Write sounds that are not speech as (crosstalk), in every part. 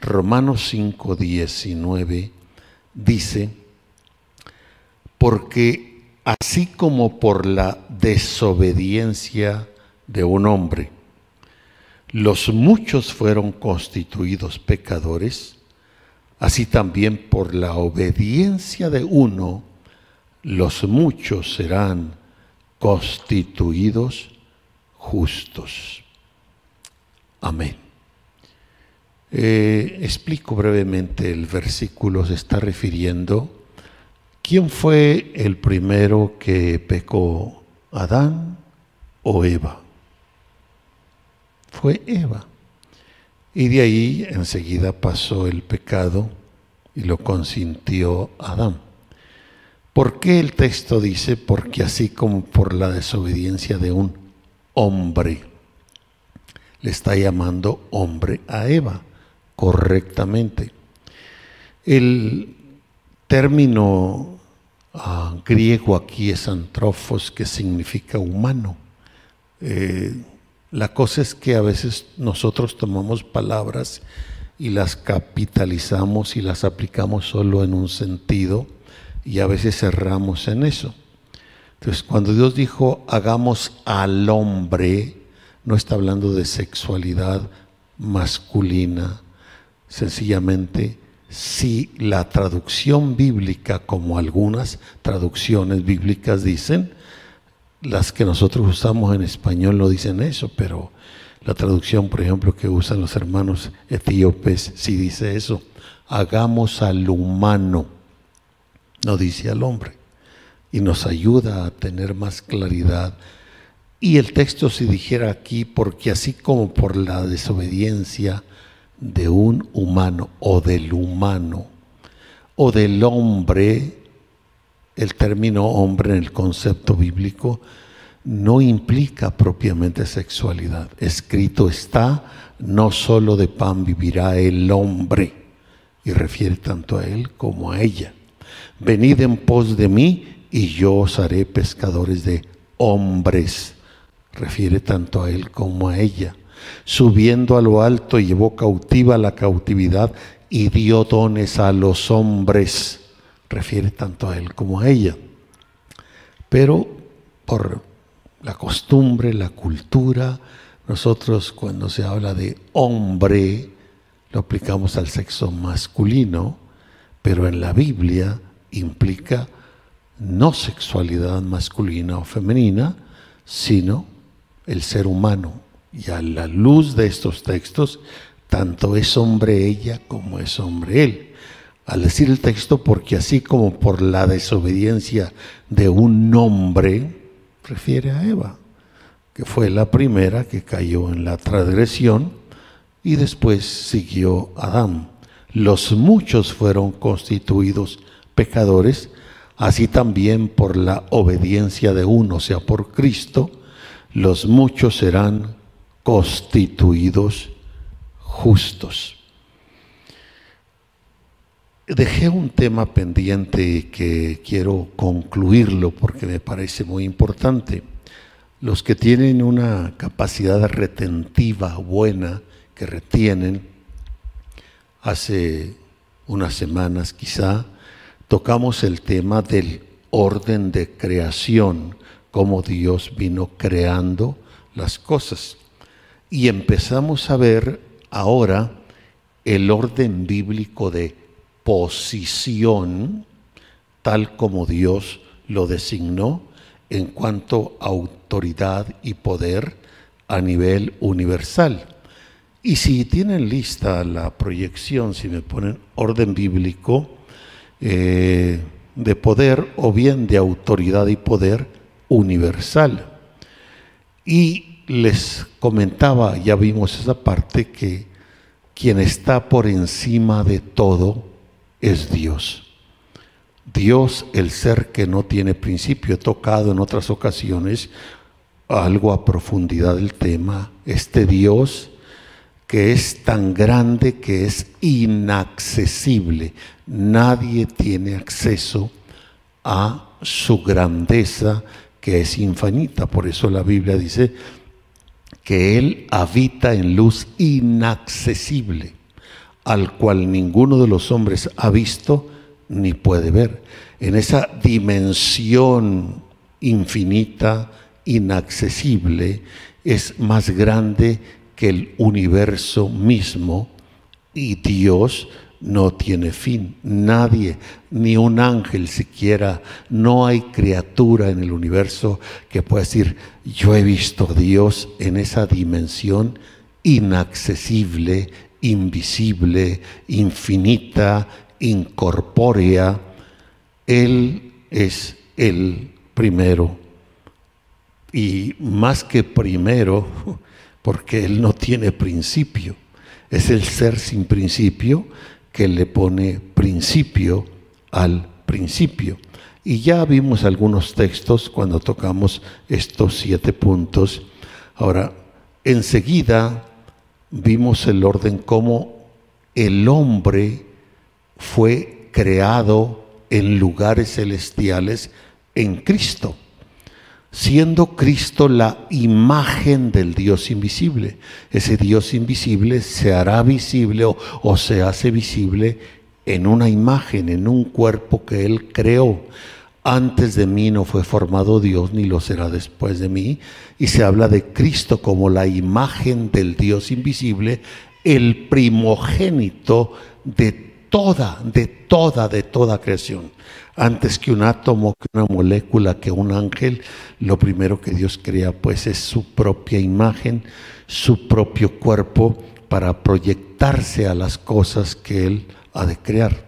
Romanos 5, 19 dice, porque así como por la desobediencia de un hombre, los muchos fueron constituidos pecadores, así también por la obediencia de uno, los muchos serán constituidos justos. Amén. Eh, explico brevemente el versículo, se está refiriendo, ¿quién fue el primero que pecó, Adán o Eva? Fue Eva. Y de ahí enseguida pasó el pecado y lo consintió Adán. ¿Por qué el texto dice? Porque así como por la desobediencia de un hombre, le está llamando hombre a Eva correctamente. El término ah, griego aquí es antrofos, que significa humano. Eh, la cosa es que a veces nosotros tomamos palabras y las capitalizamos y las aplicamos solo en un sentido y a veces cerramos en eso. Entonces, cuando Dios dijo hagamos al hombre, no está hablando de sexualidad masculina, sencillamente si la traducción bíblica, como algunas traducciones bíblicas dicen, las que nosotros usamos en español no dicen eso, pero la traducción, por ejemplo, que usan los hermanos etíopes, sí dice eso, hagamos al humano no dice al hombre, y nos ayuda a tener más claridad. Y el texto si dijera aquí, porque así como por la desobediencia de un humano o del humano o del hombre, el término hombre en el concepto bíblico no implica propiamente sexualidad. Escrito está, no solo de pan vivirá el hombre, y refiere tanto a él como a ella. Venid en pos de mí y yo os haré pescadores de hombres. Refiere tanto a él como a ella. Subiendo a lo alto llevó cautiva la cautividad y dio dones a los hombres. Refiere tanto a él como a ella. Pero por la costumbre, la cultura, nosotros cuando se habla de hombre, lo aplicamos al sexo masculino, pero en la Biblia implica no sexualidad masculina o femenina, sino el ser humano. Y a la luz de estos textos, tanto es hombre ella como es hombre él. Al decir el texto, porque así como por la desobediencia de un hombre, refiere a Eva, que fue la primera que cayó en la transgresión y después siguió Adán. Los muchos fueron constituidos pecadores, así también por la obediencia de uno, o sea, por Cristo, los muchos serán constituidos justos. Dejé un tema pendiente que quiero concluirlo porque me parece muy importante. Los que tienen una capacidad retentiva buena, que retienen, hace unas semanas quizá, tocamos el tema del orden de creación, cómo Dios vino creando las cosas. Y empezamos a ver ahora el orden bíblico de posición, tal como Dios lo designó en cuanto a autoridad y poder a nivel universal. Y si tienen lista la proyección, si me ponen orden bíblico, eh, de poder o bien de autoridad y poder universal. Y les comentaba, ya vimos esa parte, que quien está por encima de todo es Dios. Dios, el ser que no tiene principio, he tocado en otras ocasiones algo a profundidad del tema, este Dios que es tan grande que es inaccesible. Nadie tiene acceso a su grandeza que es infinita. Por eso la Biblia dice que Él habita en luz inaccesible. al cual ninguno de los hombres ha visto ni puede ver. En esa dimensión infinita, inaccesible, es más grande que el universo mismo y Dios no tiene fin. Nadie, ni un ángel siquiera, no hay criatura en el universo que pueda decir, yo he visto a Dios en esa dimensión inaccesible, invisible, infinita, incorpórea. Él es el primero. Y más que primero, (laughs) porque Él no tiene principio. Es el ser sin principio que le pone principio al principio. Y ya vimos algunos textos cuando tocamos estos siete puntos. Ahora, enseguida vimos el orden como el hombre fue creado en lugares celestiales en Cristo siendo Cristo la imagen del Dios invisible. Ese Dios invisible se hará visible o, se hace visible en una imagen, en un cuerpo que Él creó. Antes de mí no fue formado Dios, ni lo será después de mí. Y se habla de Cristo como la imagen del Dios invisible, el primogénito de toda, de toda, de toda creación antes que un átomo, que una molécula, que un ángel, lo primero que Dios crea pues es su propia imagen, su propio cuerpo para proyectarse a las cosas que Él ha de crear.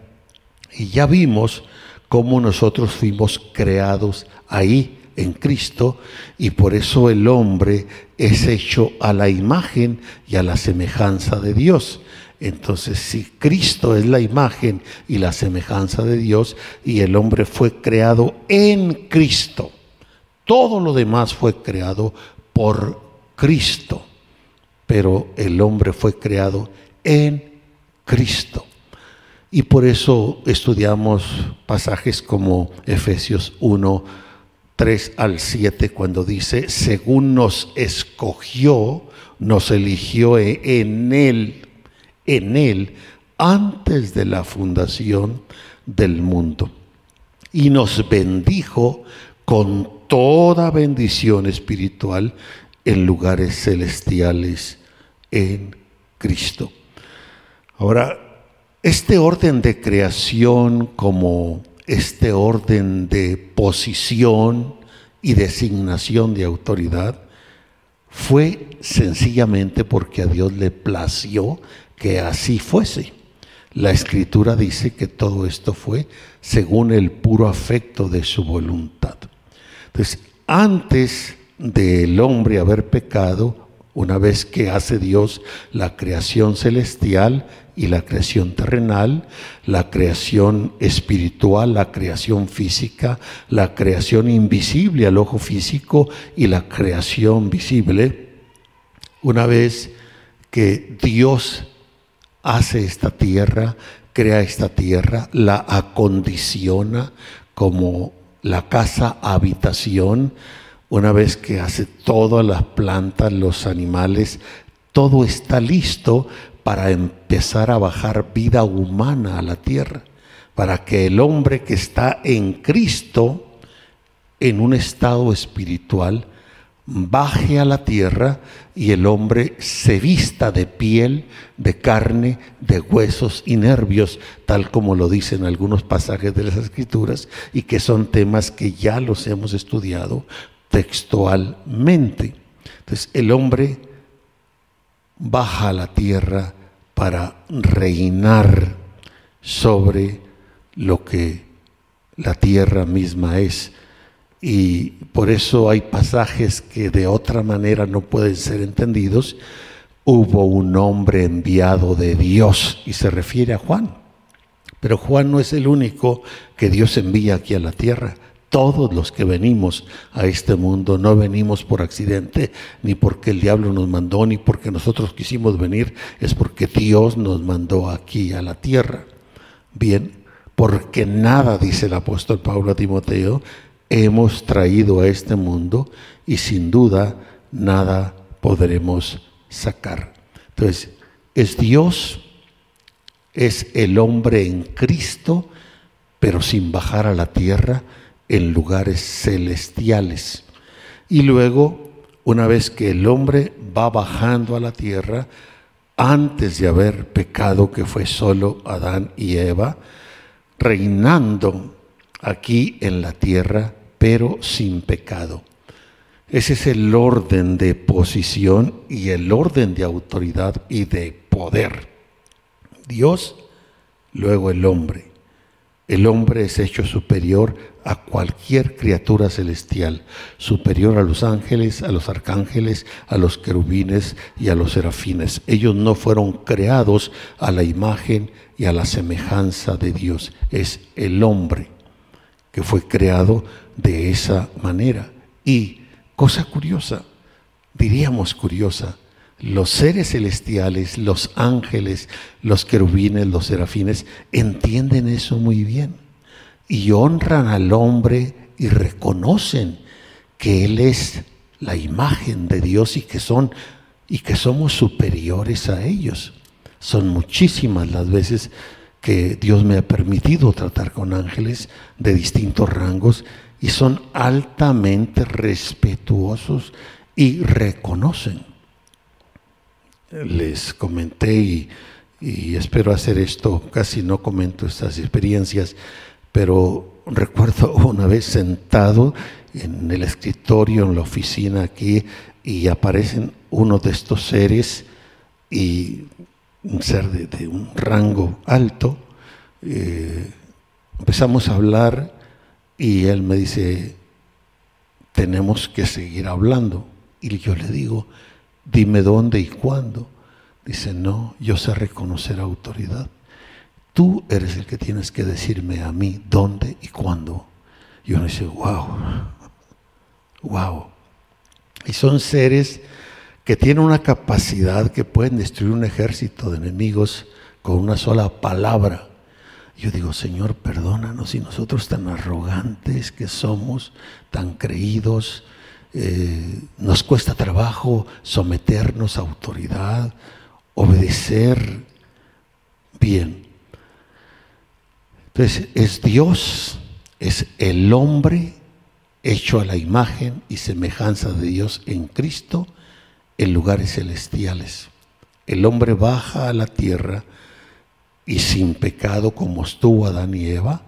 Y ya vimos cómo nosotros fuimos creados ahí en Cristo y por eso el hombre es hecho a la imagen y a la semejanza de Dios. Entonces, si Cristo es la imagen y la semejanza de Dios y el hombre fue creado en Cristo, todo lo demás fue creado por Cristo, pero el hombre fue creado en Cristo. Y por eso estudiamos pasajes como Efesios 1, 3 al 7, cuando dice, según nos escogió, nos eligió en Él en Él antes de la fundación del mundo. Y nos bendijo con toda bendición espiritual en lugares celestiales en Cristo. Ahora, este orden de creación como este orden de posición y designación de autoridad fue sencillamente porque a Dios le plació que así fuese. La escritura dice que todo esto fue según el puro afecto de su voluntad. Entonces, antes del hombre haber pecado, una vez que hace Dios la creación celestial y la creación terrenal, la creación espiritual, la creación física, la creación invisible al ojo físico y la creación visible, una vez que Dios hace esta tierra, crea esta tierra, la acondiciona como la casa habitación, una vez que hace todas las plantas, los animales, todo está listo para empezar a bajar vida humana a la tierra, para que el hombre que está en Cristo, en un estado espiritual, baje a la tierra y el hombre se vista de piel, de carne, de huesos y nervios, tal como lo dicen algunos pasajes de las escrituras y que son temas que ya los hemos estudiado textualmente. Entonces el hombre baja a la tierra para reinar sobre lo que la tierra misma es y por eso hay pasajes que de otra manera no pueden ser entendidos. Hubo un hombre enviado de Dios y se refiere a Juan. Pero Juan no es el único que Dios envía aquí a la tierra. Todos los que venimos a este mundo no venimos por accidente, ni porque el diablo nos mandó, ni porque nosotros quisimos venir, es porque Dios nos mandó aquí a la tierra. Bien, porque nada, dice el apóstol Pablo a Timoteo, hemos traído a este mundo y sin duda nada podremos sacar. Entonces, es Dios Es el hombre en Cristo, pero sin bajar a la tierra en lugares celestiales. Y luego, una vez que el hombre va bajando a la tierra, antes de haber pecado, que fue solo Adán y Eva, reinando aquí en la tierra, pero sin pecado. Ese es el orden de posición y el orden de autoridad y de poder. Dios, luego el hombre. El hombre es hecho superior a cualquier criatura celestial, superior a los ángeles, a los arcángeles, a los querubines y a los serafines. Ellos no fueron creados a la imagen y a la semejanza de Dios. Es el hombre que fue creado de esa manera. Y Cosa curiosa, diríamos curiosa, los seres celestiales, los ángeles, los querubines, los serafines, entienden eso muy bien y honran al hombre y reconocen que Él es la imagen de Dios y que son y que somos superiores a ellos. Son muchísimas las veces que Dios me ha permitido tratar con ángeles de distintos rangos y son altamente respetuosos y reconocen. Les comenté y, espero hacer esto, casi no comento estas experiencias, pero recuerdo (laughs) una vez sentado en el escritorio, en la oficina aquí, y aparecen uno de estos seres y un ser de, un rango alto. Eh, empezamos a hablar y él me dice, tenemos que seguir hablando. Y yo le digo, dime dónde y cuándo. Dice, no, yo sé reconocer autoridad. Tú eres el que tienes que decirme a mí dónde y cuándo. Y uno dice, wow, wow. Y son seres que tienen una capacidad que pueden destruir un ejército de enemigos con una sola palabra. Yo digo, Señor, perdónanos y nosotros tan arrogantes que somos, tan creídos, eh, nos cuesta trabajo someternos a autoridad, obedecer bien. Entonces, es Dios, es el hombre hecho a la imagen y semejanza de Dios en Cristo en lugares celestiales. El hombre baja a la tierra y sin pecado como estuvo Adán y Eva,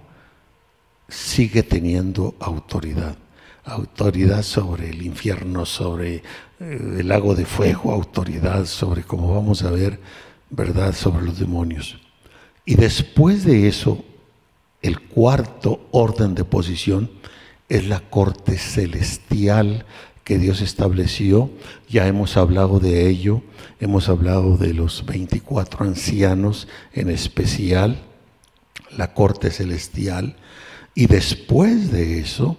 sigue teniendo autoridad. Autoridad sobre el infierno, sobre eh, el lago de fuego, autoridad sobre, como vamos a ver, verdad sobre los demonios. Y después de eso, el cuarto orden de posición es la corte celestial que Dios estableció. Ya hemos hablado de ello, hemos hablado de los 24 ancianos en especial, la corte celestial, y después de eso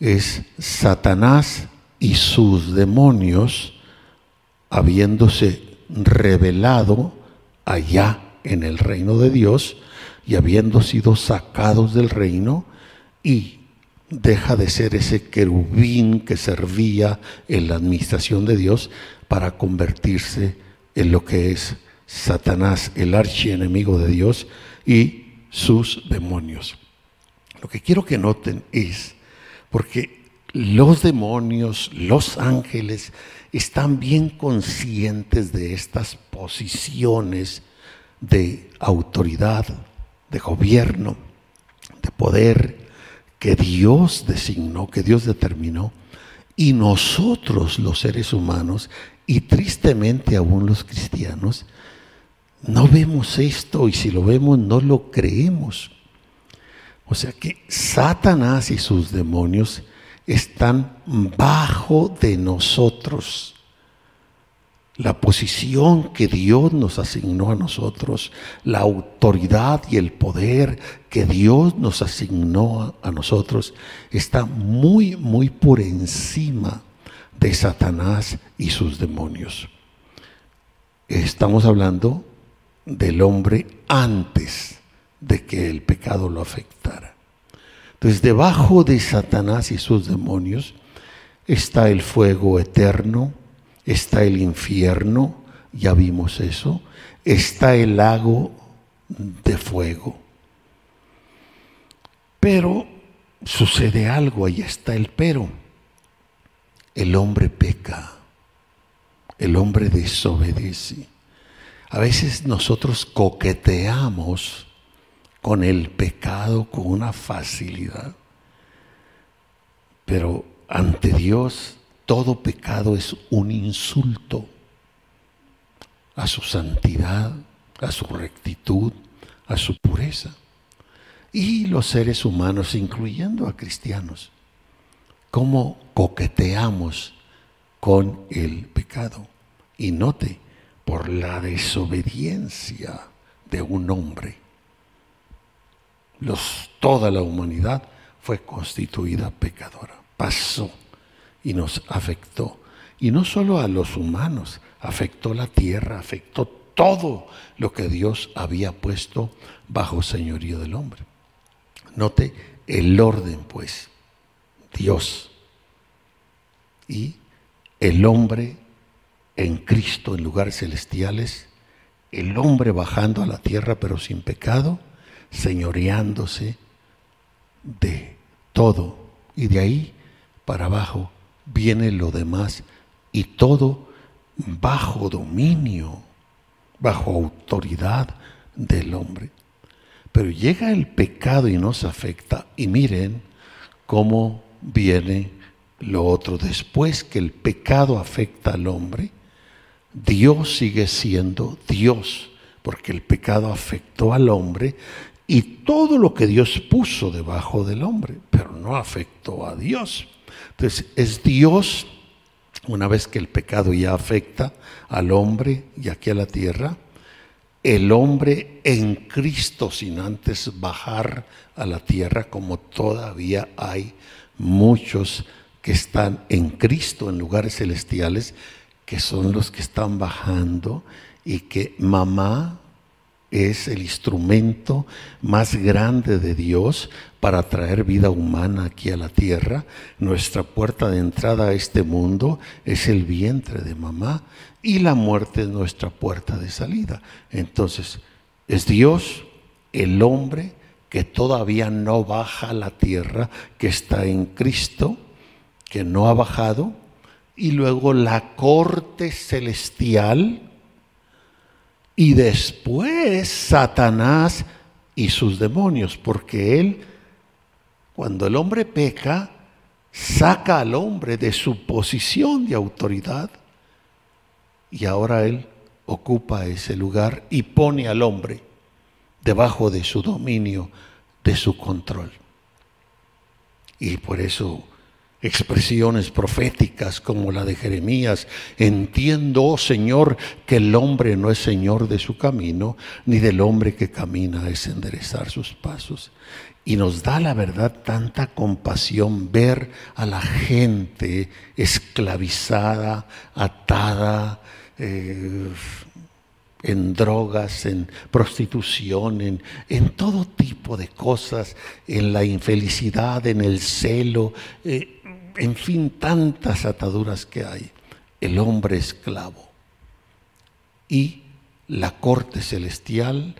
es Satanás y sus demonios habiéndose revelado allá en el reino de Dios y habiendo sido sacados del reino y deja de ser ese querubín que servía en la administración de Dios para convertirse en lo que es Satanás, el archienemigo de Dios y sus demonios. Lo que quiero que noten es, porque los demonios, los ángeles, están bien conscientes de estas posiciones de autoridad, de gobierno, de poder, que Dios designó, que Dios determinó, y nosotros los seres humanos, y tristemente aún los cristianos, no vemos esto y si lo vemos no lo creemos. O sea que Satanás y sus demonios están bajo de nosotros la posición que Dios nos asignó a nosotros, la autoridad y el poder que Dios nos asignó a nosotros, está muy, muy por encima de Satanás y sus demonios. Estamos hablando del hombre antes de que el pecado lo afectara. Entonces, debajo de Satanás y sus demonios está el fuego eterno, está el infierno, ya vimos eso, está el lago de fuego. Pero sucede algo, ahí está el pero. El hombre peca, el hombre desobedece. A veces nosotros coqueteamos con el pecado con una facilidad, pero ante Dios todo pecado es un insulto a su santidad, a su rectitud, a su pureza. Y los seres humanos, incluyendo a cristianos, cómo coqueteamos con el pecado. Y note, por la desobediencia de un hombre, toda la humanidad fue constituida pecadora. Pasó y nos afectó. Y no solo a los humanos, afectó la tierra, afectó todo lo que Dios había puesto bajo señorío del hombre. Note el orden, pues, Dios y el hombre en Cristo en lugares celestiales, el hombre bajando a la tierra pero sin pecado, señoreándose de todo. Y de ahí para abajo viene lo demás y todo bajo dominio, bajo autoridad del hombre. Pero llega el pecado y nos afecta y miren cómo viene lo otro. Después que el pecado afecta al hombre, Dios sigue siendo Dios, porque el pecado afectó al hombre y todo lo que Dios puso debajo del hombre, pero no afectó a Dios. Entonces, es Dios, una vez que el pecado ya afecta al hombre y aquí a la tierra, el hombre en Cristo sin antes bajar a la tierra, como todavía hay muchos que están en Cristo en lugares celestiales, que son los que están bajando y que mamá es el instrumento más grande de Dios para traer vida humana aquí a la tierra. Nuestra puerta de entrada a este mundo es el vientre de mamá y la muerte es nuestra puerta de salida. Entonces, es Dios, el hombre, que todavía no baja a la tierra, que está en Cristo, que no ha bajado, y luego la corte celestial, y después Satanás y sus demonios, porque él, cuando el hombre peca, saca al hombre de su posición de autoridad y ahora él ocupa ese lugar y pone al hombre debajo de su dominio, de su control. Y por eso expresiones proféticas como la de Jeremías, entiendo, oh Señor, que el hombre no es Señor de su camino, ni del hombre que camina es enderezar sus pasos. Y nos da la verdad tanta compasión ver a la gente esclavizada, atada, eh, en drogas, en prostitución, en, en, todo tipo de cosas, en la infelicidad, en el celo, eh, en fin, tantas ataduras que hay. El hombre esclavo y la corte celestial,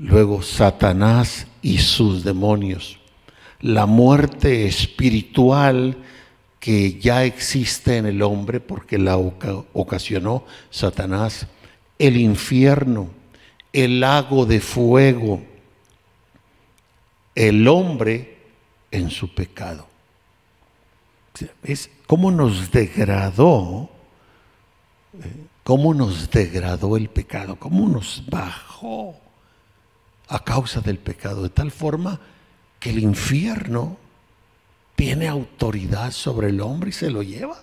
luego Satanás y sus demonios, la muerte espiritual que ya existe en el hombre porque la ocasionó Satanás, el infierno, el lago de fuego, el hombre en su pecado. Es cómo nos degradó, eh, cómo nos degradó el pecado, cómo nos bajó a causa del pecado, de tal forma que el infierno tiene autoridad sobre el hombre y se lo lleva.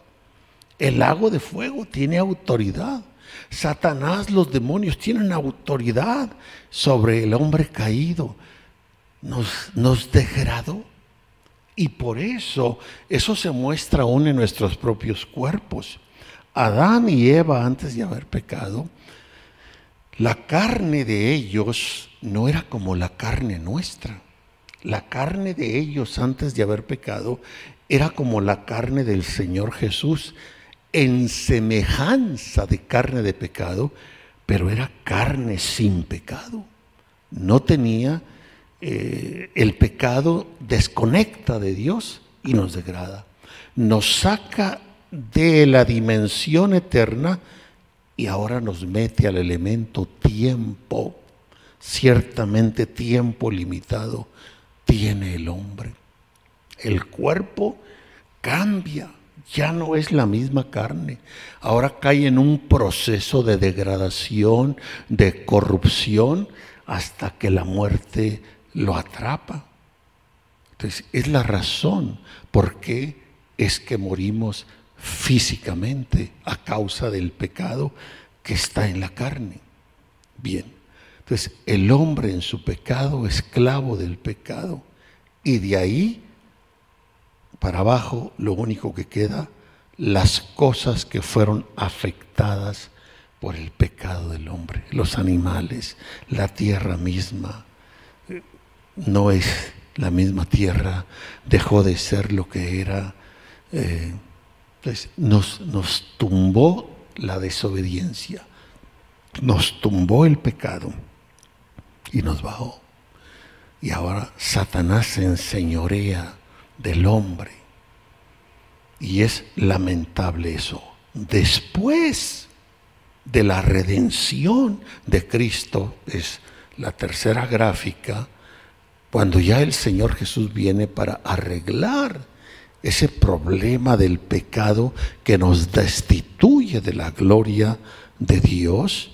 El lago de fuego tiene autoridad. Satanás, los demonios tienen autoridad sobre el hombre caído. Nos, nos degradó. Y por eso eso se muestra aún en nuestros propios cuerpos. Adán y Eva, antes de haber pecado, la carne de ellos no era como la carne nuestra. La carne de ellos antes de haber pecado era como la carne del Señor Jesús, en semejanza de carne de pecado, pero era carne sin pecado. No tenía, eh, el pecado desconecta de Dios y nos degrada. Nos saca de la dimensión eterna y ahora nos mete al elemento tiempo. Ciertamente tiempo limitado tiene el hombre. El cuerpo cambia, ya no es la misma carne. Ahora cae en un proceso de degradación, de corrupción, hasta que la muerte lo atrapa. Entonces, es la razón por qué es que morimos físicamente a causa del pecado que está en la carne. Bien, entonces el hombre en su pecado, esclavo del pecado, y de ahí para abajo lo único que queda, las cosas que fueron afectadas por el pecado del hombre, los animales, la tierra misma, no es la misma tierra, dejó de ser lo que era. Eh, entonces, nos, nos tumbó la desobediencia, nos tumbó el pecado y nos bajó. Y ahora Satanás se enseñorea del hombre. Y es lamentable eso. Después de la redención de Cristo, es la tercera gráfica, cuando ya el Señor Jesús viene para arreglar ese problema del pecado que nos destituye de la gloria de Dios,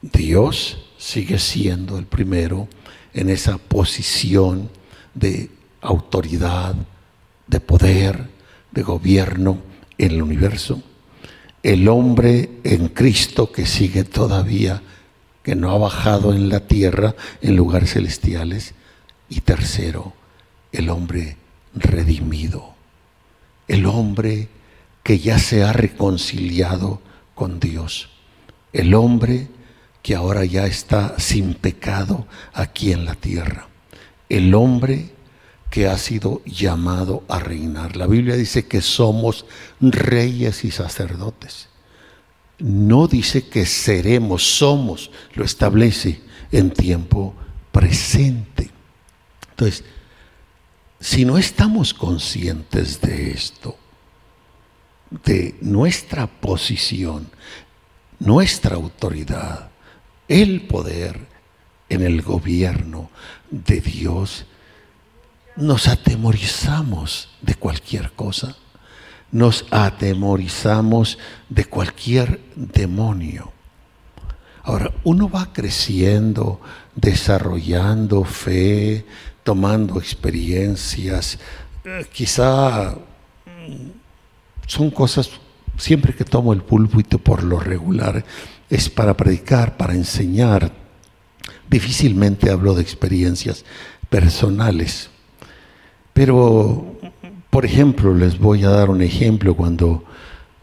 Dios sigue siendo el primero en esa posición de autoridad, de poder, de gobierno en el universo. El hombre en Cristo que sigue todavía, que no ha bajado en la tierra, en lugares celestiales. Y tercero, el hombre redimido. El hombre que ya se ha reconciliado con Dios. El hombre que ahora ya está sin pecado aquí en la tierra. El hombre que ha sido llamado a reinar. La Biblia dice que somos reyes y sacerdotes. No dice que seremos, somos, lo establece en tiempo presente. Entonces, si no estamos conscientes de esto, de nuestra posición, nuestra autoridad, el poder en el gobierno de Dios, nos atemorizamos de cualquier cosa, nos atemorizamos de cualquier demonio. Ahora, uno va creciendo, desarrollando fe, tomando experiencias, eh, quizá mm, son cosas, siempre que tomo el púlpito por lo regular, es para predicar, para enseñar. Difícilmente hablo de experiencias personales. Pero, por ejemplo, les voy a dar un ejemplo cuando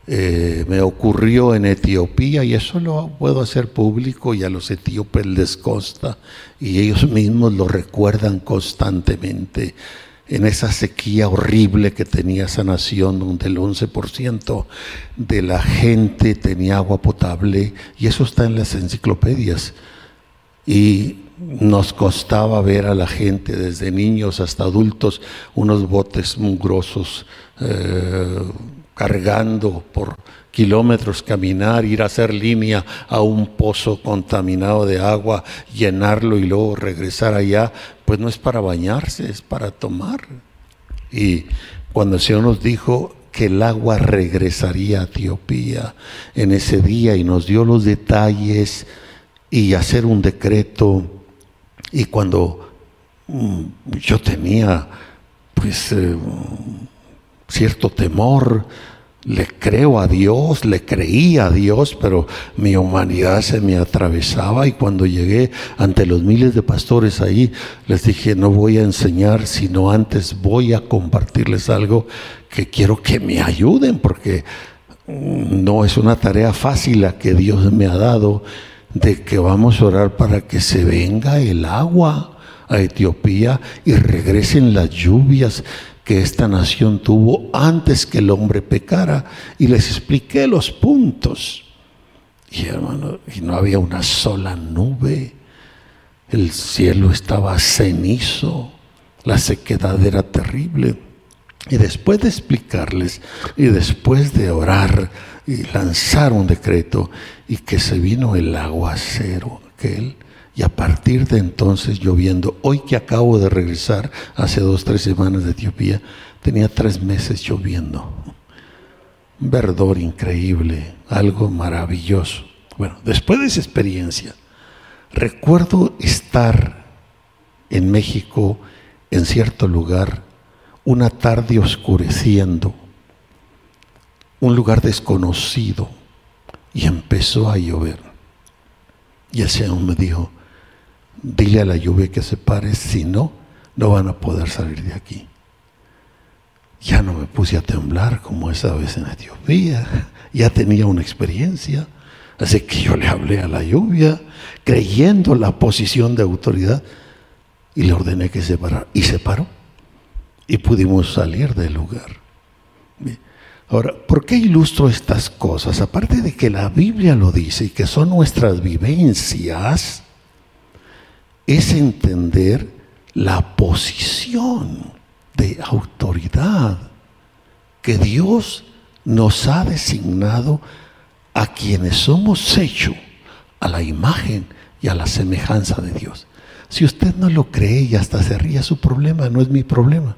eh, me ocurrió en Etiopía, y eso lo puedo hacer público y a los etíopes les consta, y ellos mismos lo recuerdan constantemente, en esa sequía horrible que tenía esa nación, donde el 11% de la gente tenía agua potable, y eso está en las enciclopedias. Y nos costaba ver a la gente, desde niños hasta adultos, unos botes mugrosos eh, cargando por kilómetros, caminar, ir a hacer línea a un pozo contaminado de agua, llenarlo y luego regresar allá, pues no es para bañarse, es para tomar. Y cuando el Señor nos dijo que el agua regresaría a Etiopía en ese día y nos dio los detalles y hacer un decreto, y cuando mm, yo tenía pues eh, cierto temor, le creo a Dios, le creía a Dios, pero mi humanidad se me atravesaba y cuando llegué ante los miles de pastores ahí, les dije, no voy a enseñar, sino antes voy a compartirles algo que quiero que me ayuden, porque no es una tarea fácil la que Dios me ha dado de que vamos a orar para que se venga el agua a Etiopía y regresen las lluvias que esta nación tuvo antes que el hombre pecara. Y les expliqué los puntos. Y hermano, y no había una sola nube. el cielo estaba cenizo, la sequedad era terrible. Y después de explicarles y después de orar y lanzar un decreto y que se vino el aguacero aquel, y a partir de entonces lloviendo, hoy que acabo de regresar hace dos, tres semanas de Etiopía, tenía tres meses lloviendo. Un verdor increíble, algo maravilloso. Bueno, después de esa experiencia, recuerdo estar en México, en cierto lugar, una tarde oscureciendo, un lugar desconocido, y empezó a llover. Y el Señor me dijo, dile a la lluvia que se pare, si no, no van a poder salir de aquí. Ya no me puse a temblar como esa vez en Etiopía, (laughs) ya tenía una experiencia, así que yo le hablé a la lluvia, creyendo la posición de autoridad, y le ordené que se parara, y se paró, y pudimos salir del lugar. Ahora, ¿por qué ilustro estas cosas? Aparte de que la Biblia lo dice y que son nuestras vivencias, es entender la posición de autoridad que Dios nos ha designado a quienes somos hechos a la imagen y a la semejanza de Dios. Si usted no lo cree y hasta se ríe, su problema no es mi problema.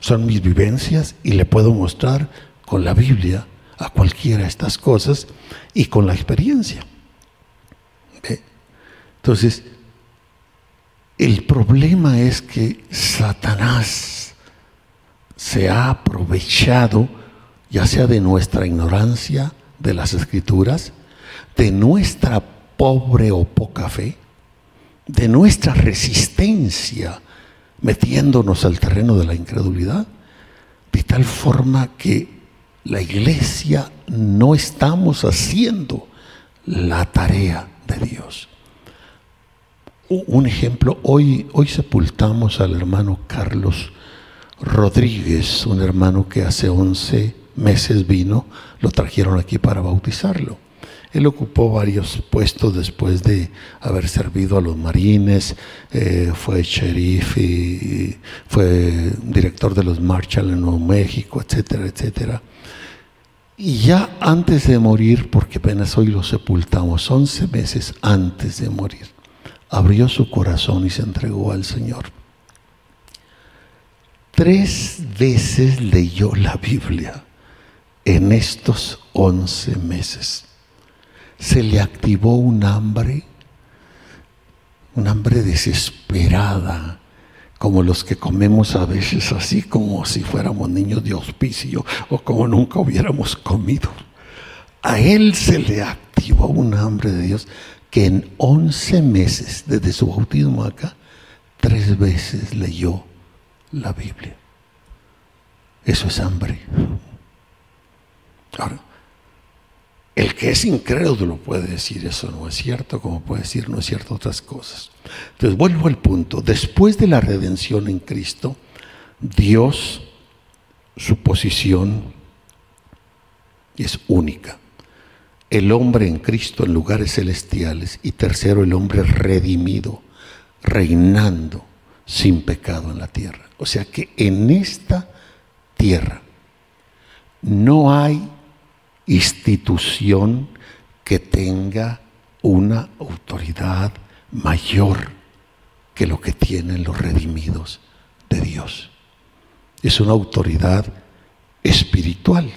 Son mis vivencias y le puedo mostrar con la Biblia a cualquiera estas cosas y con la experiencia. Entonces, el problema es que Satanás se ha aprovechado, ya sea de nuestra ignorancia de las escrituras, de nuestra pobre o poca fe, de nuestra resistencia, metiéndonos al terreno de la incredulidad, de tal forma que la iglesia no estamos haciendo la tarea de Dios. Un ejemplo, hoy, hoy sepultamos al hermano Carlos Rodríguez, un hermano que hace 11 meses vino, lo trajeron aquí para bautizarlo. Él ocupó varios puestos después de haber servido a los marines, eh, fue sheriff y fue director de los Marshall en Nuevo México, etcétera, etcétera. Y ya antes de morir, porque apenas hoy lo sepultamos, 11 meses antes de morir, abrió su corazón y se entregó al Señor. Tres veces leyó la Biblia en estos once meses. Se le activó un hambre, un hambre desesperada, como los que comemos a veces así como si fuéramos niños de hospicio o como nunca hubiéramos comido. A él se le activó un hambre de Dios que en 11 meses desde su bautismo acá, tres veces leyó la Biblia. Eso es hambre. Ahora, el que es incrédulo puede decir eso no es cierto, como puede decir no es cierto otras cosas. Entonces vuelvo al punto. Después de la redención en Cristo, Dios, su posición es única el hombre en Cristo en lugares celestiales y tercero el hombre redimido, reinando sin pecado en la tierra. O sea que en esta tierra no hay institución que tenga una autoridad mayor que lo que tienen los redimidos de Dios. Es una autoridad espiritual.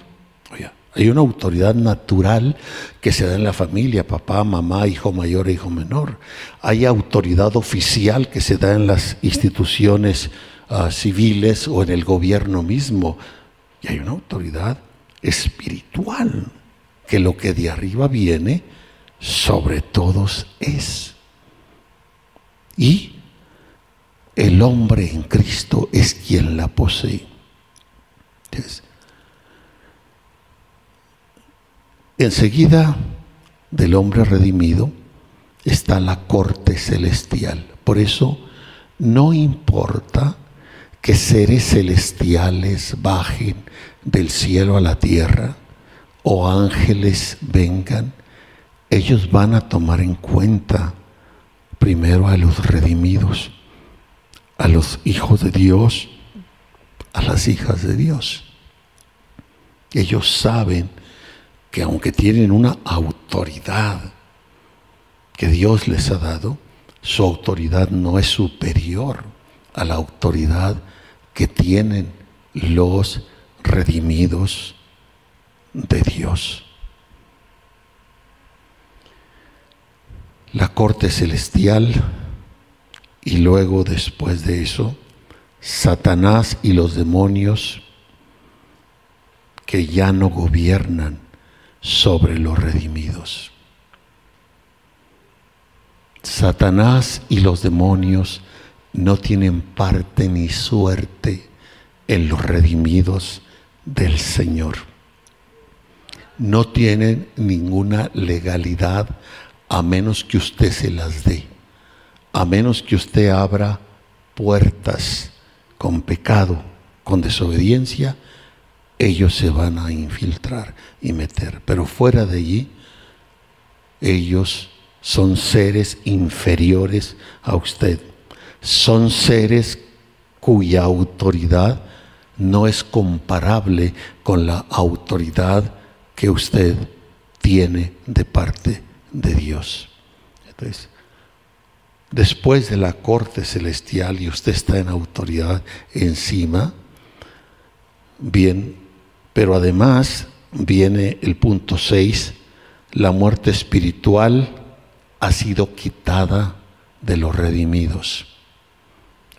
Hay una autoridad natural que se da en la familia, papá, mamá, hijo mayor e hijo menor. Hay autoridad oficial que se da en las instituciones ah, civiles o en el gobierno mismo. Y hay una autoridad espiritual que lo que de arriba viene sobre todos es. Y el hombre en Cristo es quien la posee. Entonces, Enseguida del hombre redimido está la corte celestial. Por eso no importa que seres celestiales bajen del cielo a la tierra o ángeles vengan, ellos van a tomar en cuenta primero a los redimidos, a los hijos de Dios, a las hijas de Dios. Ellos saben que aunque tienen una autoridad que Dios les ha dado, su autoridad no es superior a la autoridad que tienen los redimidos de Dios. La corte celestial y luego después de eso, Satanás y los demonios que ya no gobiernan sobre los redimidos. Satanás y los demonios no tienen parte ni suerte en los redimidos del Señor. No tienen ninguna legalidad a menos que usted se las dé, a menos que usted abra puertas con pecado, con desobediencia, ellos se van a infiltrar y meter. Pero fuera de allí, ellos son seres inferiores a usted. Son seres cuya autoridad no es comparable con la autoridad que usted tiene de parte de Dios. Entonces, después de la corte celestial y usted está en autoridad encima, bien, pero además viene el punto 6, la muerte espiritual ha sido quitada de los redimidos.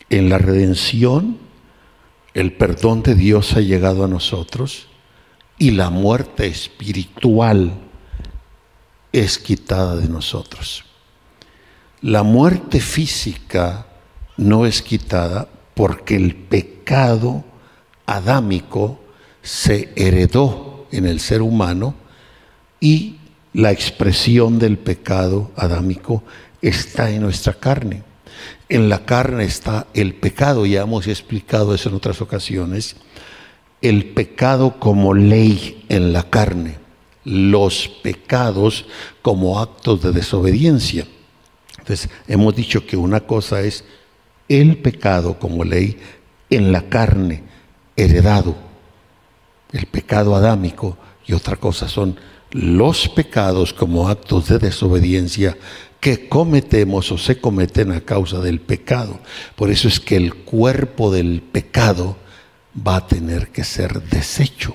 En la redención, el perdón de Dios ha llegado a nosotros y la muerte espiritual es quitada de nosotros. La muerte física no es quitada porque el pecado adámico se heredó en el ser humano y la expresión del pecado adámico está en nuestra carne. En la carne está el pecado, ya hemos explicado eso en otras ocasiones, el pecado como ley en la carne, los pecados como actos de desobediencia. Entonces, hemos dicho que una cosa es el pecado como ley en la carne, heredado, el pecado adámico, y otra cosa son los pecados como actos de desobediencia que cometemos o se cometen a causa del pecado. Por eso es que el cuerpo del pecado va a tener que ser deshecho,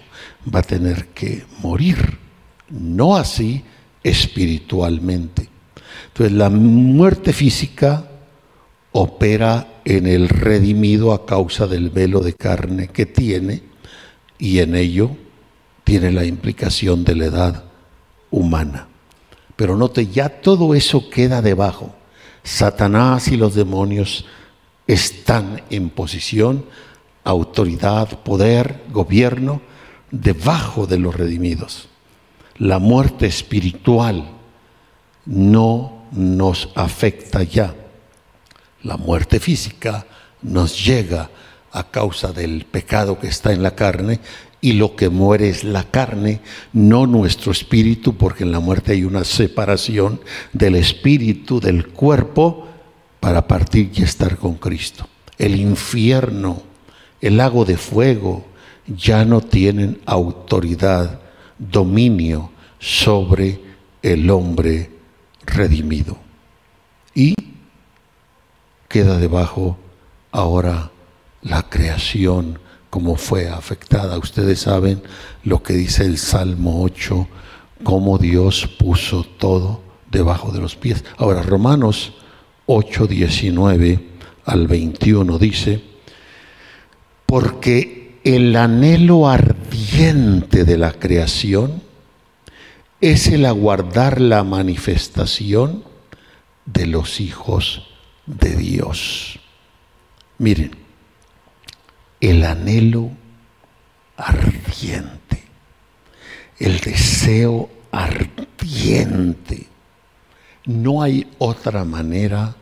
va a tener que morir. No así espiritualmente. Entonces la muerte física opera en el redimido a causa del velo de carne que tiene y en ello tiene la implicación de la edad humana. Pero note, ya todo eso queda debajo. Satanás y los demonios están en posición, autoridad, poder, gobierno, debajo de los redimidos. La muerte espiritual no nos afecta ya. La muerte física nos llega a causa del pecado que está en la carne y lo que muere es la carne, no nuestro espíritu, porque en la muerte hay una separación del espíritu, del cuerpo, para partir y estar con Cristo. El infierno, el lago de fuego, ya no tienen autoridad, dominio sobre el hombre redimido. Y queda debajo ahora la creación cómo fue afectada. Ustedes saben lo que dice el Salmo 8, cómo Dios puso todo debajo de los pies. Ahora, Romanos 8, 19 al 21 dice, porque el anhelo ardiente de la creación es el aguardar la manifestación de los hijos de Dios. Miren, el anhelo ardiente, el deseo ardiente. No hay otra manera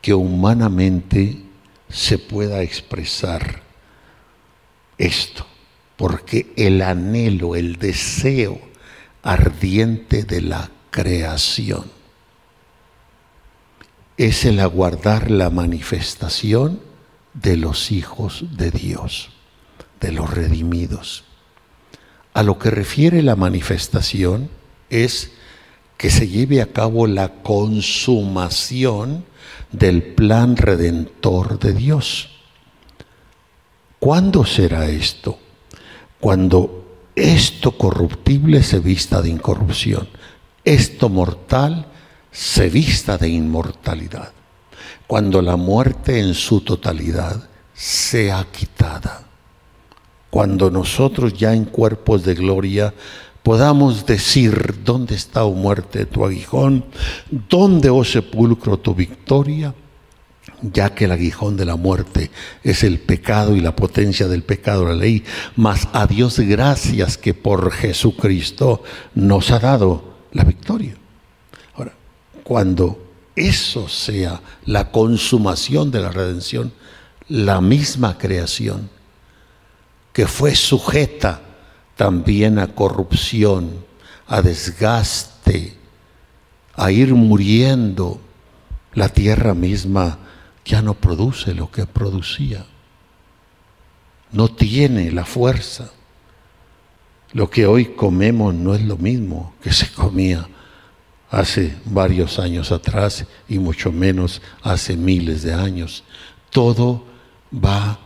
que humanamente se pueda expresar esto, porque el anhelo, el deseo ardiente de la creación es el aguardar la manifestación de los hijos de Dios, de los redimidos. A lo que refiere la manifestación es que se lleve a cabo la consumación del plan redentor de Dios. ¿Cuándo será esto? Cuando esto corruptible se vista de incorrupción, esto mortal se vista de inmortalidad, cuando la muerte en su totalidad sea quitada, cuando nosotros ya en cuerpos de gloria podamos decir, ¿dónde está, oh muerte, tu aguijón? ¿Dónde, oh sepulcro, tu victoria? ya que el aguijón de la muerte es el pecado y la potencia del pecado, la ley, mas a Dios gracias que por Jesucristo nos ha dado la victoria. Ahora, cuando eso sea la consumación de la redención, la misma creación que fue sujeta también a corrupción, a desgaste, a ir muriendo, la tierra misma ya no produce lo que producía. No tiene la fuerza. Lo que hoy comemos no es lo mismo que se comía hace varios años atrás y mucho menos hace miles de años. Todo va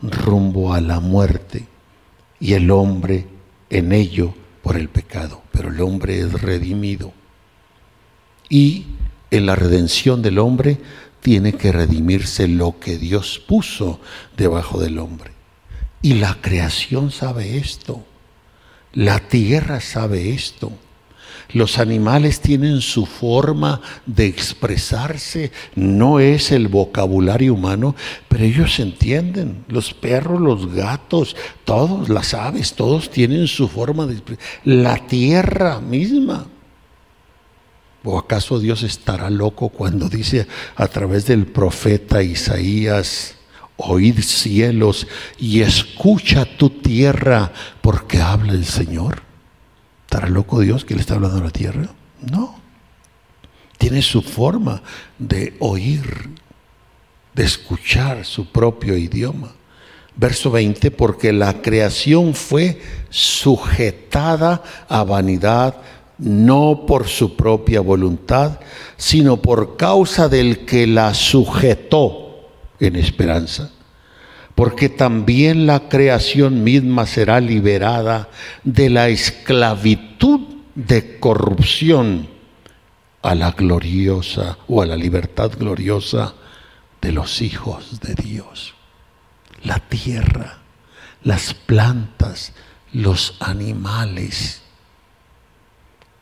rumbo a la muerte y el hombre en ello por el pecado, pero el hombre es redimido. Y en la redención del hombre tiene que redimirse lo que Dios puso debajo del hombre. Y la creación sabe esto, la tierra sabe esto. Los animales tienen su forma de expresarse, no es el vocabulario humano, pero ellos entienden. Los perros, los gatos, todos, las aves, todos tienen su forma de expresarse. La tierra misma. ¿O acaso Dios estará loco cuando dice a través del profeta Isaías, oíd cielos y escucha tu tierra porque habla el Señor? ¿Estará loco Dios que le está hablando a la tierra? No. Tiene su forma de oír, de escuchar su propio idioma. Verso 20, porque la creación fue sujetada a vanidad, no por su propia voluntad, sino por causa del que la sujetó en esperanza porque también la creación misma será liberada de la esclavitud de corrupción a la gloriosa o a la libertad gloriosa de los hijos de Dios. La tierra, las plantas, los animales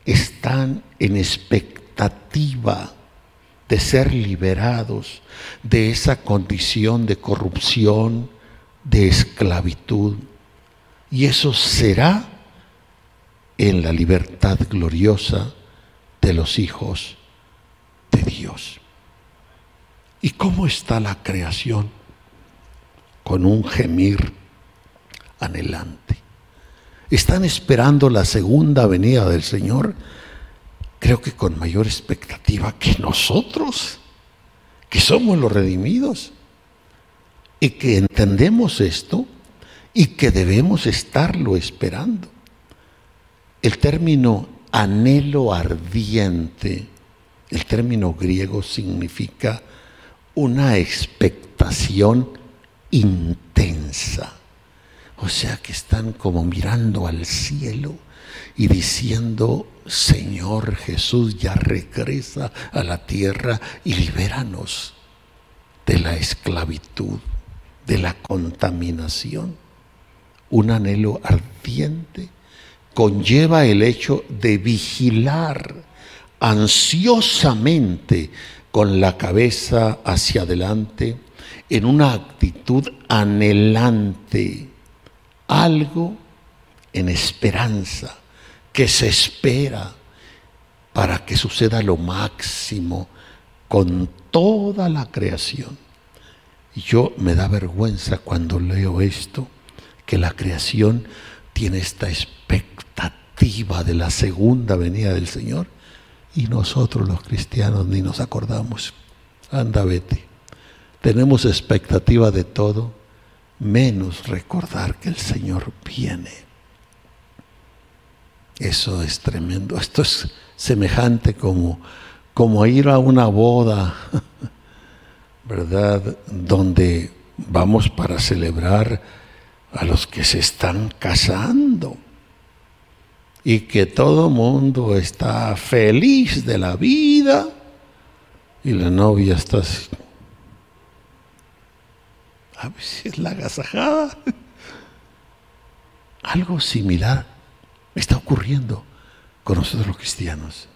están en expectativa de ser liberados de esa condición de corrupción, de esclavitud. Y eso será en la libertad gloriosa de los hijos de Dios. ¿Y cómo está la creación? Con un gemir anhelante. Están esperando la segunda venida del Señor creo que con mayor expectativa que nosotros, que somos los redimidos, y que entendemos esto y que debemos estarlo esperando. El término anhelo ardiente, el término griego significa una expectación intensa. O sea que están como mirando al cielo y diciendo, Señor Jesús, ya regresa a la tierra y libéranos de la esclavitud, de la contaminación. Un anhelo ardiente conlleva el hecho de vigilar ansiosamente con la cabeza hacia adelante en una actitud anhelante, algo en esperanza que se espera para que suceda lo máximo con toda la creación. Y yo me da vergüenza cuando leo esto, que la creación tiene esta expectativa de la segunda venida del Señor y nosotros los cristianos ni nos acordamos. anda, vete. Tenemos expectativa de todo, menos recordar que el Señor viene. Eso es tremendo. Esto es semejante como, como ir a una boda, (laughs) ¿verdad? Donde vamos para celebrar a los que se están casando y que todo mundo está feliz de la vida y la novia está así. A ver si es la agasajada. (laughs) Algo similar está ocurriendo con nosotros los cristianos.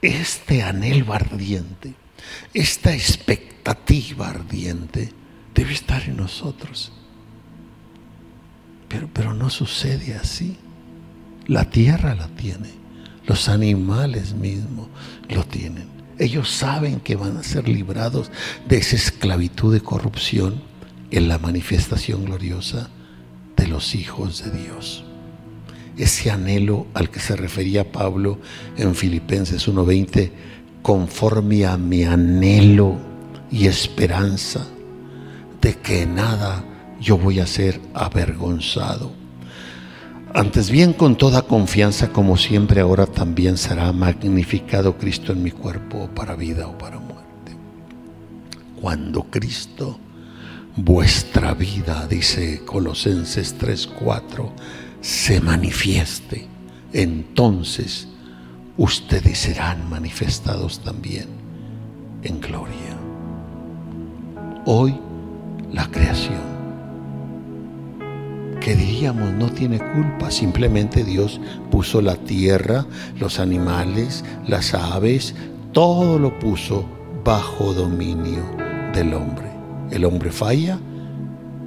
Este anhelo ardiente, esta expectativa ardiente debe estar en nosotros. Pero, pero no sucede así. La tierra la tiene, los animales mismos lo tienen. Ellos saben que van a ser librados de esa esclavitud de corrupción en la manifestación gloriosa de los hijos de Dios. Ese anhelo al que se refería Pablo en Filipenses 1:20, conforme a mi anhelo y esperanza de que nada yo voy a ser avergonzado antes bien, con toda confianza, como siempre, ahora también será magnificado Cristo en mi cuerpo para vida o para muerte. Cuando Cristo, vuestra vida, dice Colosenses 3:4, se manifieste, entonces ustedes serán manifestados también en gloria. Hoy la creación que diríamos no tiene culpa, simplemente Dios puso la tierra, los animales, las aves, todo lo puso bajo dominio del hombre. El hombre falla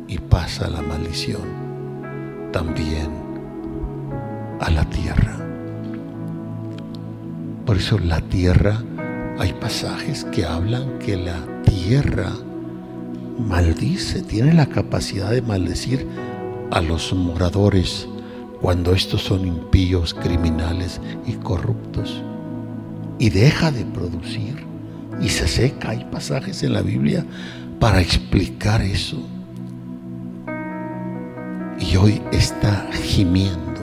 y pasa la maldición también a la tierra. Por eso la tierra, hay pasajes que hablan que la tierra maldice, tiene la capacidad de maldecir a los moradores cuando estos son impíos, criminales y corruptos. Y deja de producir y se seca. Hay pasajes en la Biblia para explicar eso. Y hoy está gimiendo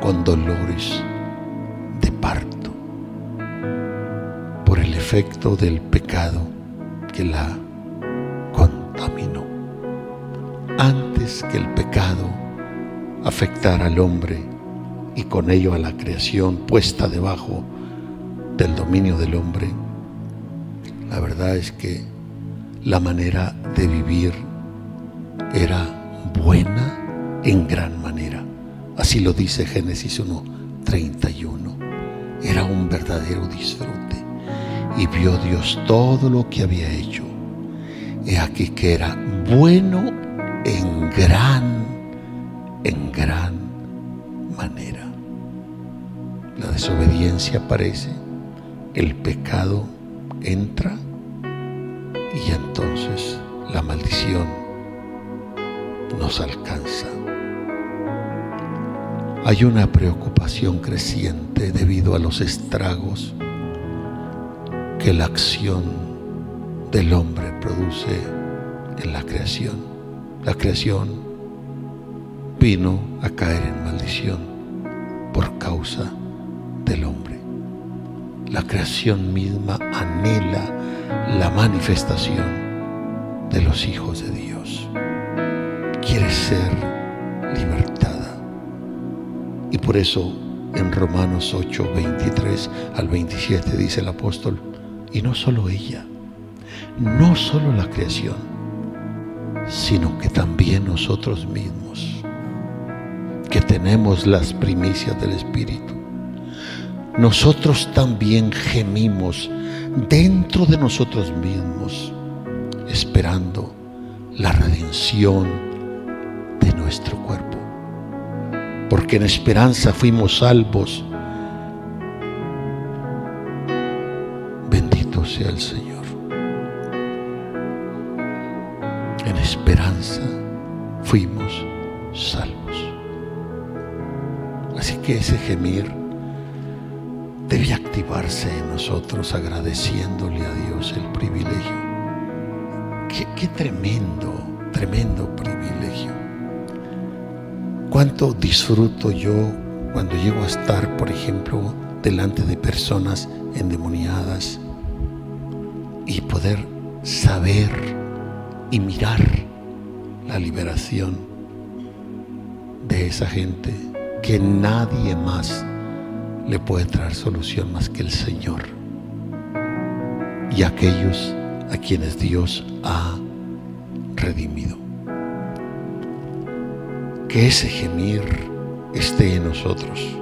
con dolores de parto por el efecto del pecado que la contaminó. Antes que el pecado afectara al hombre y con ello a la creación puesta debajo del dominio del hombre, la verdad es que la manera de vivir era buena en gran manera. Así lo dice Génesis 1:31. Era un verdadero disfrute. Y vio Dios todo lo que había hecho. He aquí que era bueno en gran, en gran manera. La desobediencia aparece, el pecado entra y entonces la maldición nos alcanza. Hay una preocupación creciente debido a los estragos que la acción del hombre produce en la creación. La creación vino a caer en maldición por causa del hombre. La creación misma anhela la manifestación de los hijos de Dios. Quiere ser libertada. Y por eso en Romanos 8, 23 al 27 dice el apóstol, y no solo ella, no solo la creación, sino que también nosotros mismos, que tenemos las primicias del Espíritu. Nosotros también gemimos dentro de nosotros mismos, esperando la redención de nuestro. Porque en esperanza fuimos salvos. Bendito sea el Señor. esperanza fuimos salvos. Así que ese gemir debe activarse en nosotros agradeciéndole a Dios el privilegio. Qué, qué tremendo, tremendo privilegio. Cuánto disfruto yo cuando llego a estar, por ejemplo, delante de personas endemoniadas y poder saber y mirar la liberación de esa gente que nadie más le puede traer solución más que el Señor y aquellos a quienes Dios ha redimido. Que ese gemir esté en nosotros,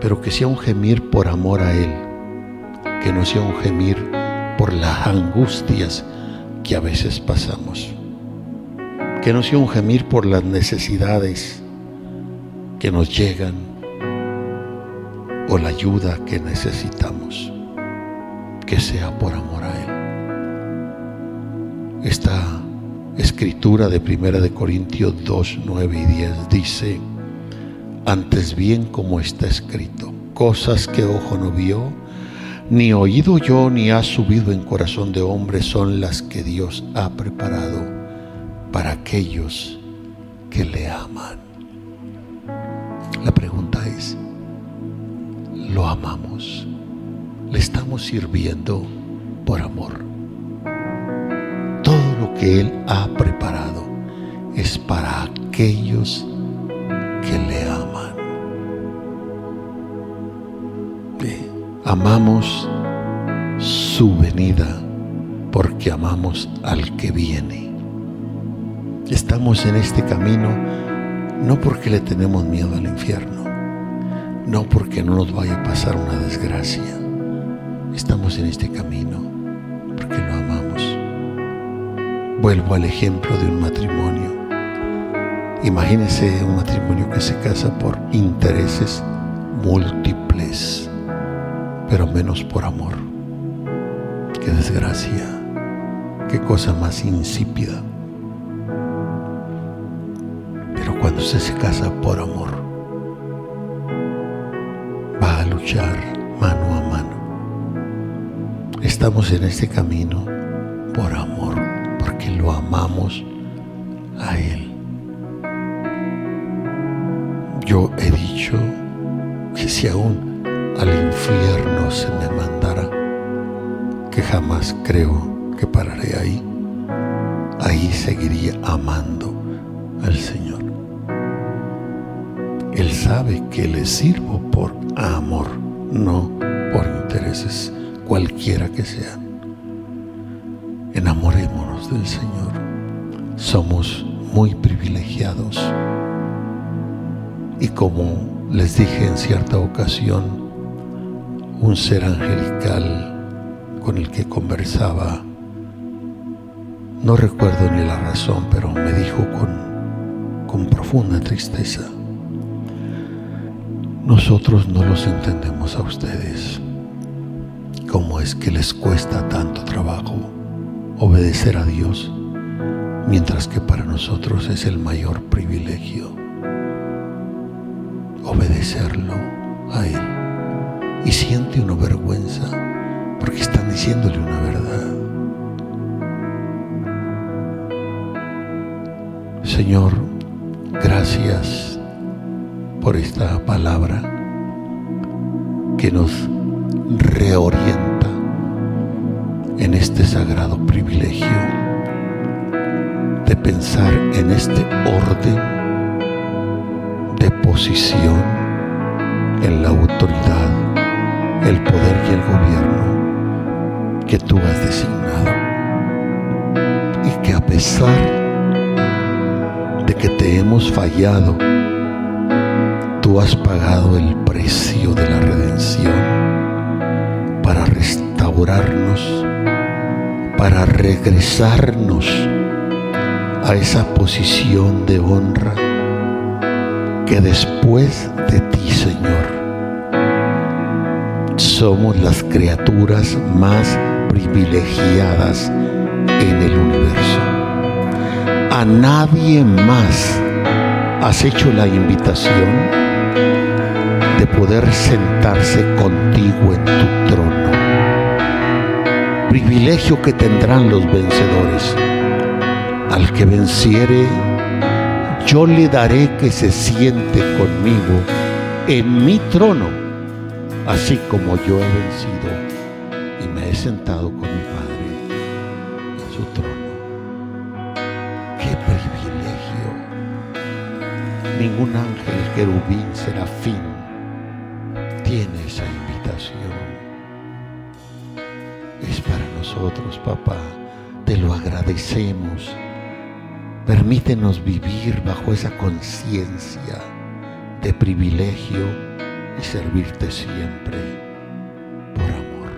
pero que sea un gemir por amor a Él, que no sea un gemir por las angustias que a veces pasamos, que no sea un gemir por las necesidades que nos llegan o la ayuda que necesitamos, que sea por amor a Él. Esta escritura de Primera de Corintios 2, 9 y 10 dice, antes bien como está escrito, cosas que ojo no vio, ni oído yo, ni ha subido en corazón de hombre son las que Dios ha preparado para aquellos que le aman. La pregunta es, ¿lo amamos? ¿Le estamos sirviendo por amor? Que Él ha preparado es para aquellos que le aman. Amamos su venida porque amamos al que viene. Estamos en este camino no porque le tenemos miedo al infierno, no porque no nos vaya a pasar una desgracia. Estamos en este camino porque. Vuelvo al ejemplo de un matrimonio. Imagínese un matrimonio que se casa por intereses múltiples pero menos por amor. Qué desgracia, qué cosa más insípida. Pero cuando usted se casa por amor, va a luchar mano a mano. Estamos en este camino por amor, lo amamos a Él. Yo he dicho que si aún al infierno se me mandara, que jamás creo que pararé ahí, ahí seguiría amando al Señor. Él sabe que le sirvo por amor, no por intereses, cualquiera que sean. Del Señor. Somos muy privilegiados. Y como les dije en cierta ocasión, un ser angelical con el que conversaba. No recuerdo ni la razón, pero me dijo con, con profunda tristeza, nosotros no los entendemos a ustedes. ¿Cómo es que les cuesta tanto trabajo obedecer a Dios, mientras que para nosotros es el mayor privilegio obedecerlo a Él? y siente una vergüenza porque están diciéndole una verdad. Señor, gracias por esta palabra que nos reorienta en este sagrado privilegio de pensar en este orden de posición en la autoridad el poder y el gobierno que tú has designado. Y que a pesar de que te hemos fallado, tú has pagado el precio de la redención para restaurarnos, para regresarnos a esa posición de honra que después de ti, Señor, somos las criaturas más privilegiadas en el universo. A nadie más has hecho la invitación de poder sentarse contigo en tu trono. Privilegio que tendrán los vencedores. Al que venciere, yo le daré que se siente conmigo en mi trono, así como yo he vencido y me he sentado con mi Padre en su trono. ¡Qué privilegio! Ningún ángel, querubín, serafín tiene esa nosotros, papá. Te lo agradecemos. Permítenos vivir bajo esa conciencia de privilegio y servirte siempre por amor.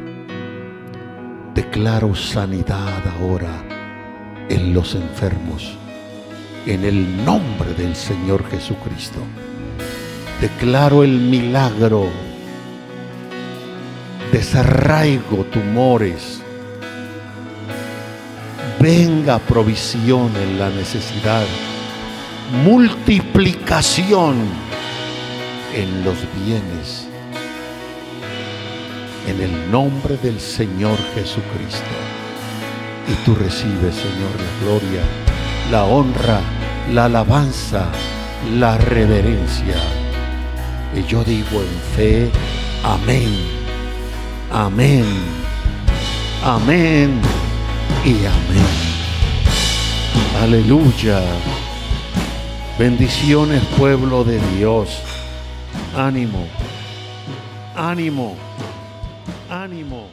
Declaro sanidad ahora en los enfermos, en el nombre del Señor Jesucristo. Declaro el milagro, desarraigo tumores, venga provisión en la necesidad, multiplicación en los bienes, en el nombre del Señor Jesucristo. Y tú recibes, Señor, la gloria, la honra, la alabanza, la reverencia. Y yo digo en fe, amén, amén, amén y amén. Aleluya. Bendiciones pueblo de Dios. Ánimo, ánimo, ánimo.